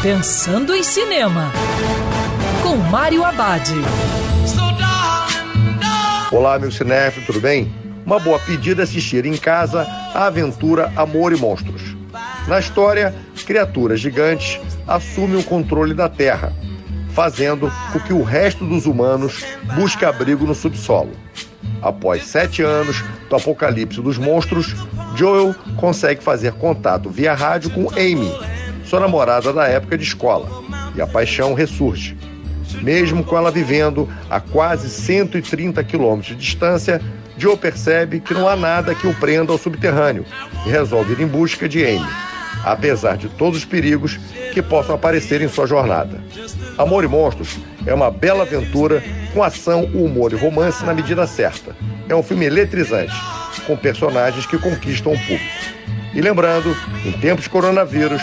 Pensando em Cinema, com Mário Abad. Olá, meu cinéfilo, tudo bem? Uma boa pedida é assistir em casa a aventura Amor e Monstros. Na história, criaturas gigantes assumem o controle da Terra, fazendo com que o resto dos humanos busque abrigo no subsolo. Após sete anos do apocalipse dos monstros, Joel consegue fazer contato via rádio com Amy, sua namorada da época de escola, e a paixão ressurge. Mesmo com ela vivendo a quase 130 quilômetros de distância, Joe percebe que não há nada que o prenda ao subterrâneo e resolve ir em busca de Amy, apesar de todos os perigos que possam aparecer em sua jornada. Amor e Monstros é uma bela aventura com ação, humor e romance na medida certa. É um filme eletrizante, com personagens que conquistam o público. E lembrando, em tempos de coronavírus,